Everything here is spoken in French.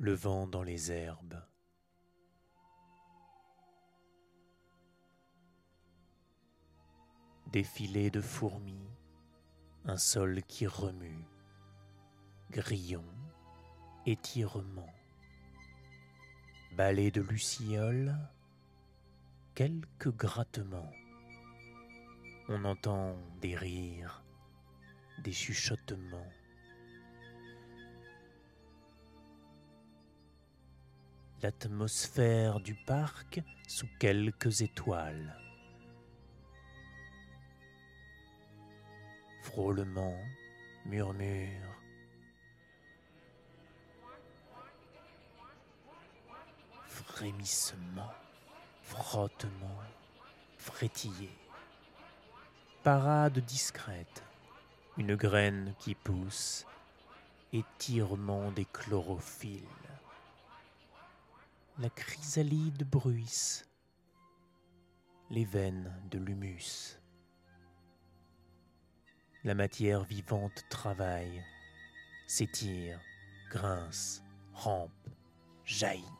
le vent dans les herbes. Défilé de fourmis, un sol qui remue, grillon, étirement, balai de lucioles, quelques grattements. On entend des rires, des chuchotements. L'atmosphère du parc sous quelques étoiles. Frôlement, murmure. Frémissement, frottement, frétillé. Parade discrète, une graine qui pousse, étirement des chlorophylles. La chrysalide bruisse, les veines de l'humus. La matière vivante travaille, s'étire, grince, rampe, jaillit.